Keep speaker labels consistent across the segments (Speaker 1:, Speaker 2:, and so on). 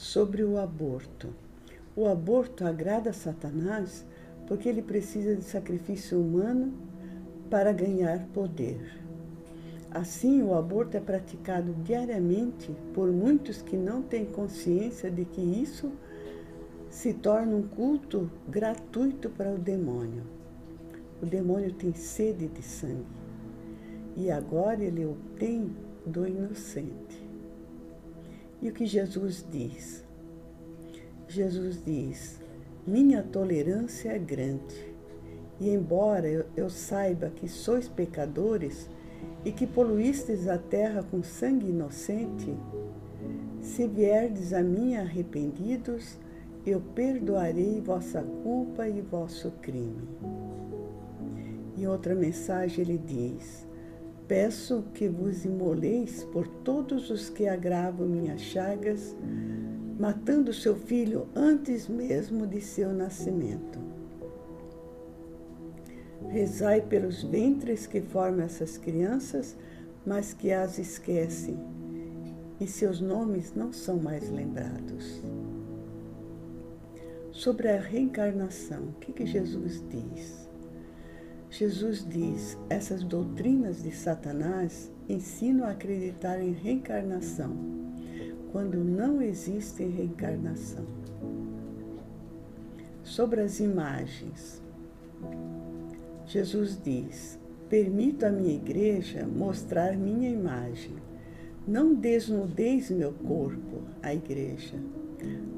Speaker 1: sobre o aborto. O aborto agrada a Satanás porque ele precisa de sacrifício humano para ganhar poder. Assim, o aborto é praticado diariamente por muitos que não têm consciência de que isso se torna um culto gratuito para o demônio. O demônio tem sede de sangue e agora ele obtém do inocente. E o que Jesus diz? Jesus diz: Minha tolerância é grande, e embora eu, saiba que sois pecadores, e que poluístes a terra com sangue inocente, se vierdes a mim arrependidos, eu perdoarei vossa culpa e vosso crime. Em outra mensagem ele diz: Peço que vos imoleis por todos os que agravam minhas chagas, matando seu filho antes mesmo de seu nascimento. Rezai pelos ventres que formam essas crianças, mas que as esquecem, e seus nomes não são mais lembrados. Sobre a reencarnação, o que, que Jesus diz? Jesus diz: essas doutrinas de Satanás ensinam a acreditar em reencarnação, quando não existe reencarnação. Sobre as imagens, Jesus diz: Permito à minha igreja mostrar minha imagem. Não desnudeis meu corpo, a igreja.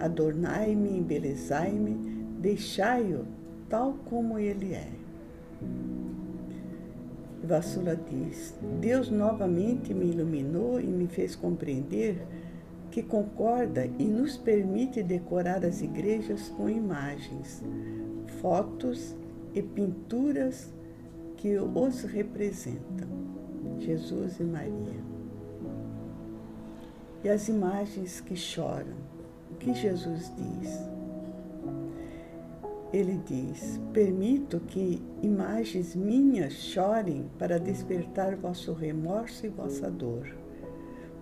Speaker 1: Adornai-me, embelezai-me, deixai-o tal como ele é. Vassula diz: Deus novamente me iluminou e me fez compreender que concorda e nos permite decorar as igrejas com imagens, fotos e pinturas que os representam, Jesus e Maria. E as imagens que choram, o que Jesus diz? Ele diz: Permito que imagens minhas chorem para despertar vosso remorso e vossa dor.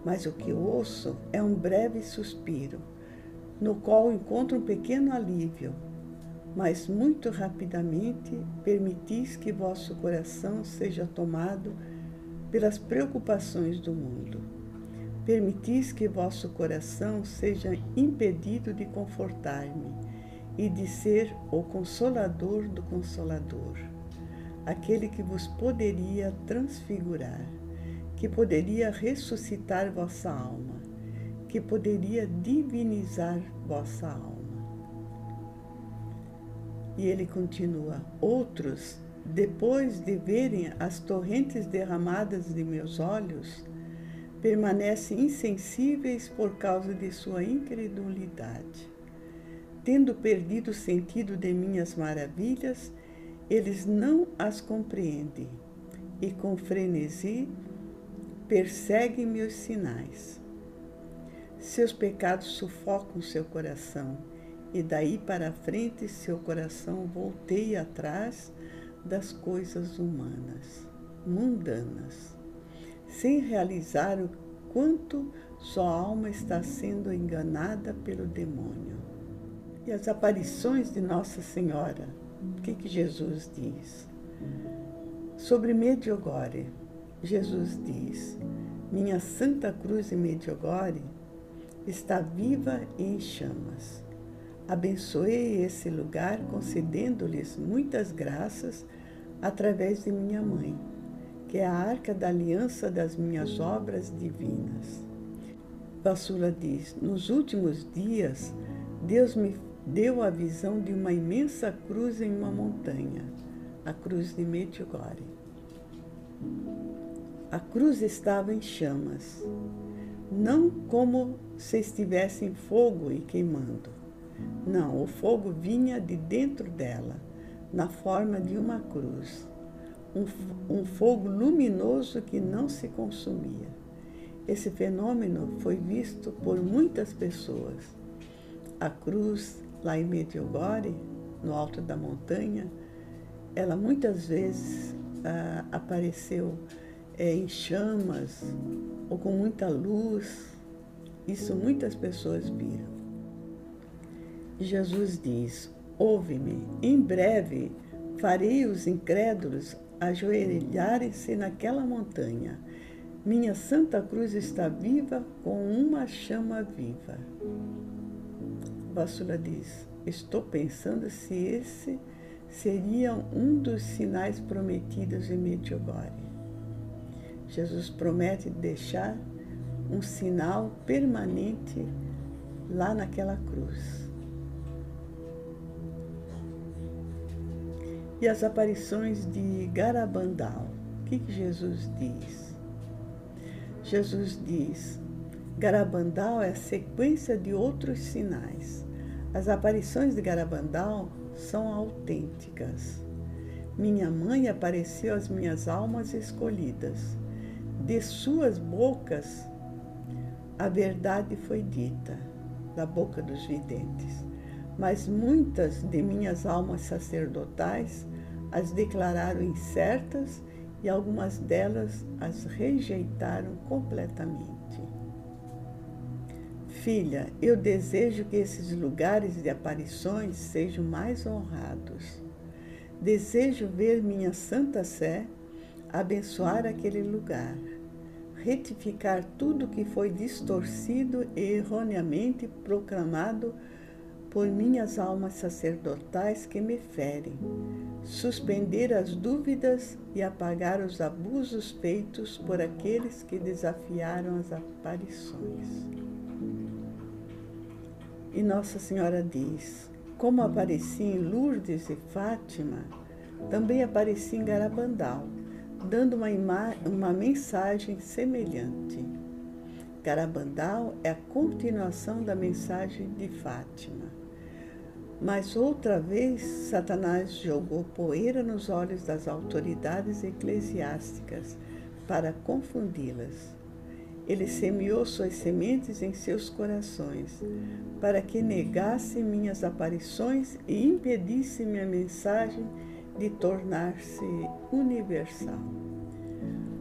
Speaker 1: Mas o que ouço é um breve suspiro, no qual encontro um pequeno alívio mas muito rapidamente permitis que vosso coração seja tomado pelas preocupações do mundo. Permitis que vosso coração seja impedido de confortar-me e de ser o consolador do consolador, aquele que vos poderia transfigurar, que poderia ressuscitar vossa alma, que poderia divinizar vossa alma. E ele continua: Outros, depois de verem as torrentes derramadas de meus olhos, permanecem insensíveis por causa de sua incredulidade. Tendo perdido o sentido de minhas maravilhas, eles não as compreendem e com frenesi perseguem meus sinais. Seus pecados sufocam seu coração e daí para frente seu coração volteia atrás das coisas humanas, mundanas, sem realizar o quanto sua alma está sendo enganada pelo demônio. E as aparições de Nossa Senhora, o que, que Jesus diz? Sobre Mediogore, Jesus diz: Minha Santa Cruz de Mediogore está viva e em chamas Abençoei esse lugar, concedendo-lhes muitas graças através de minha mãe, que é a arca da aliança das minhas obras divinas. Vassula diz: Nos últimos dias, Deus me deu a visão de uma imensa cruz em uma montanha, a cruz de Medjugorje. A cruz estava em chamas, não como se estivesse em fogo e queimando, não, o fogo vinha de dentro dela, na forma de uma cruz. Um, um fogo luminoso que não se consumia. Esse fenômeno foi visto por muitas pessoas. A cruz, lá em Medjugorje, no alto da montanha, ela muitas vezes ah, apareceu é, em chamas ou com muita luz. Isso muitas pessoas viram. Jesus diz: Ouve-me, em breve farei os incrédulos ajoelharem-se naquela montanha. Minha Santa Cruz está viva com uma chama viva. Vassula diz: Estou pensando se esse seria um dos sinais prometidos em Medjugorje. Jesus promete deixar um sinal permanente lá naquela cruz. E as aparições de Garabandal. O que, que Jesus diz? Jesus diz: Garabandal é a sequência de outros sinais. As aparições de Garabandal são autênticas. Minha mãe apareceu às minhas almas escolhidas. De suas bocas a verdade foi dita, da boca dos videntes. Mas muitas de minhas almas sacerdotais as declararam incertas e algumas delas as rejeitaram completamente. Filha, eu desejo que esses lugares de aparições sejam mais honrados. Desejo ver minha Santa Sé abençoar aquele lugar, retificar tudo que foi distorcido e erroneamente proclamado por minhas almas sacerdotais que me ferem, suspender as dúvidas e apagar os abusos feitos por aqueles que desafiaram as aparições. E Nossa Senhora diz: Como apareci em Lourdes e Fátima, também apareci em Garabandal, dando uma, uma mensagem semelhante. Garabandal é a continuação da mensagem de Fátima. Mas outra vez, Satanás jogou poeira nos olhos das autoridades eclesiásticas para confundi-las. Ele semeou suas sementes em seus corações, para que negasse minhas aparições e impedisse minha mensagem de tornar-se universal.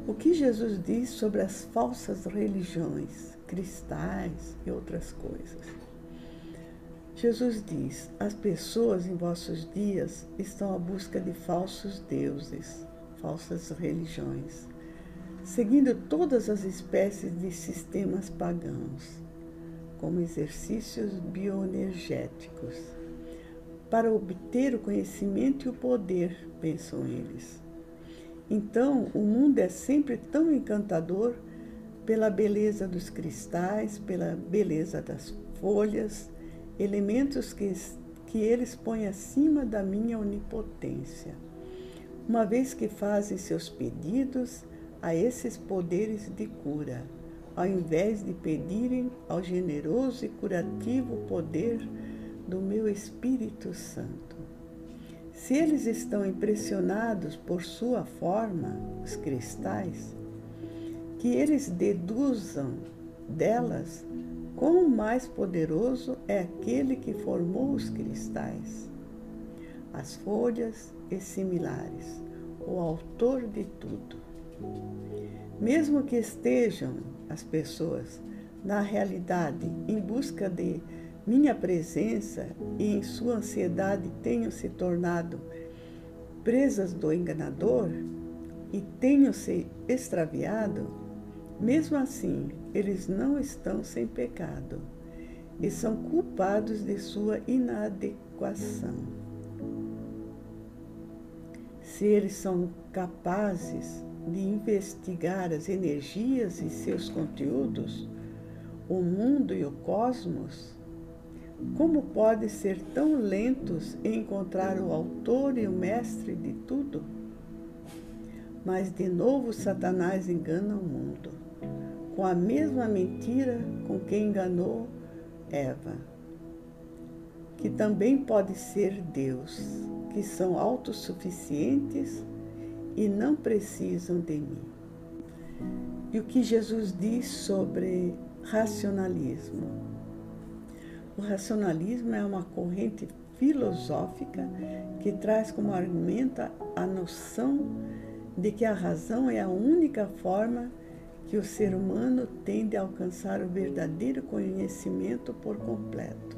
Speaker 1: O que Jesus diz sobre as falsas religiões, cristais e outras coisas? Jesus diz: As pessoas em vossos dias estão à busca de falsos deuses, falsas religiões, seguindo todas as espécies de sistemas pagãos, como exercícios bioenergéticos, para obter o conhecimento e o poder, pensam eles. Então, o mundo é sempre tão encantador pela beleza dos cristais, pela beleza das folhas elementos que, que eles põem acima da minha onipotência, uma vez que fazem seus pedidos a esses poderes de cura, ao invés de pedirem ao generoso e curativo poder do meu Espírito Santo. Se eles estão impressionados por sua forma, os cristais, que eles deduzam delas Quão mais poderoso é aquele que formou os cristais, as folhas e similares, o autor de tudo. Mesmo que estejam as pessoas, na realidade, em busca de minha presença e em sua ansiedade tenham se tornado presas do enganador e tenham se extraviado, mesmo assim, eles não estão sem pecado e são culpados de sua inadequação. Se eles são capazes de investigar as energias e seus conteúdos, o mundo e o cosmos, como podem ser tão lentos em encontrar o autor e o mestre de tudo? Mas de novo Satanás engana o mundo com a mesma mentira com que enganou Eva, que também pode ser Deus, que são autossuficientes e não precisam de mim. E o que Jesus diz sobre racionalismo? O racionalismo é uma corrente filosófica que traz como argumento a noção de que a razão é a única forma que o ser humano tende a alcançar o verdadeiro conhecimento por completo.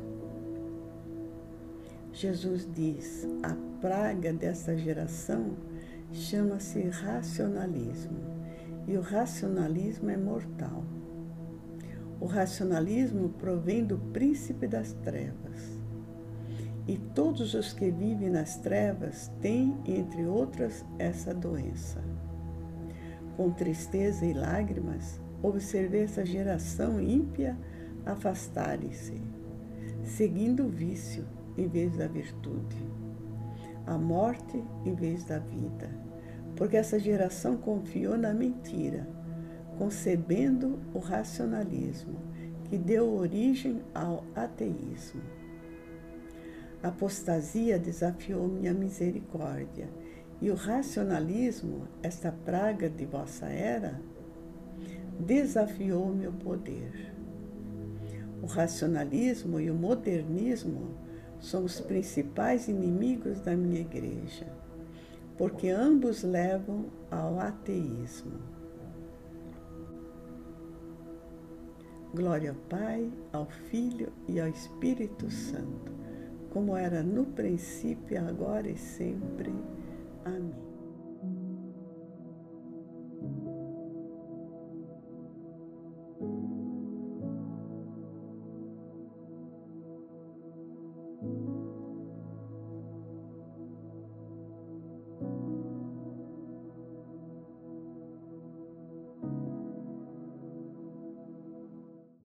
Speaker 1: Jesus diz: a praga dessa geração chama-se racionalismo, e o racionalismo é mortal. O racionalismo provém do príncipe das trevas. E todos os que vivem nas trevas têm, entre outras, essa doença. Com tristeza e lágrimas, observei essa geração ímpia afastarem-se, seguindo o vício em vez da virtude, a morte em vez da vida, porque essa geração confiou na mentira, concebendo o racionalismo, que deu origem ao ateísmo. A apostasia desafiou minha misericórdia, e o racionalismo, esta praga de vossa era, desafiou meu poder. O racionalismo e o modernismo são os principais inimigos da minha igreja, porque ambos levam ao ateísmo. Glória ao Pai, ao Filho e ao Espírito Santo, como era no princípio, agora e sempre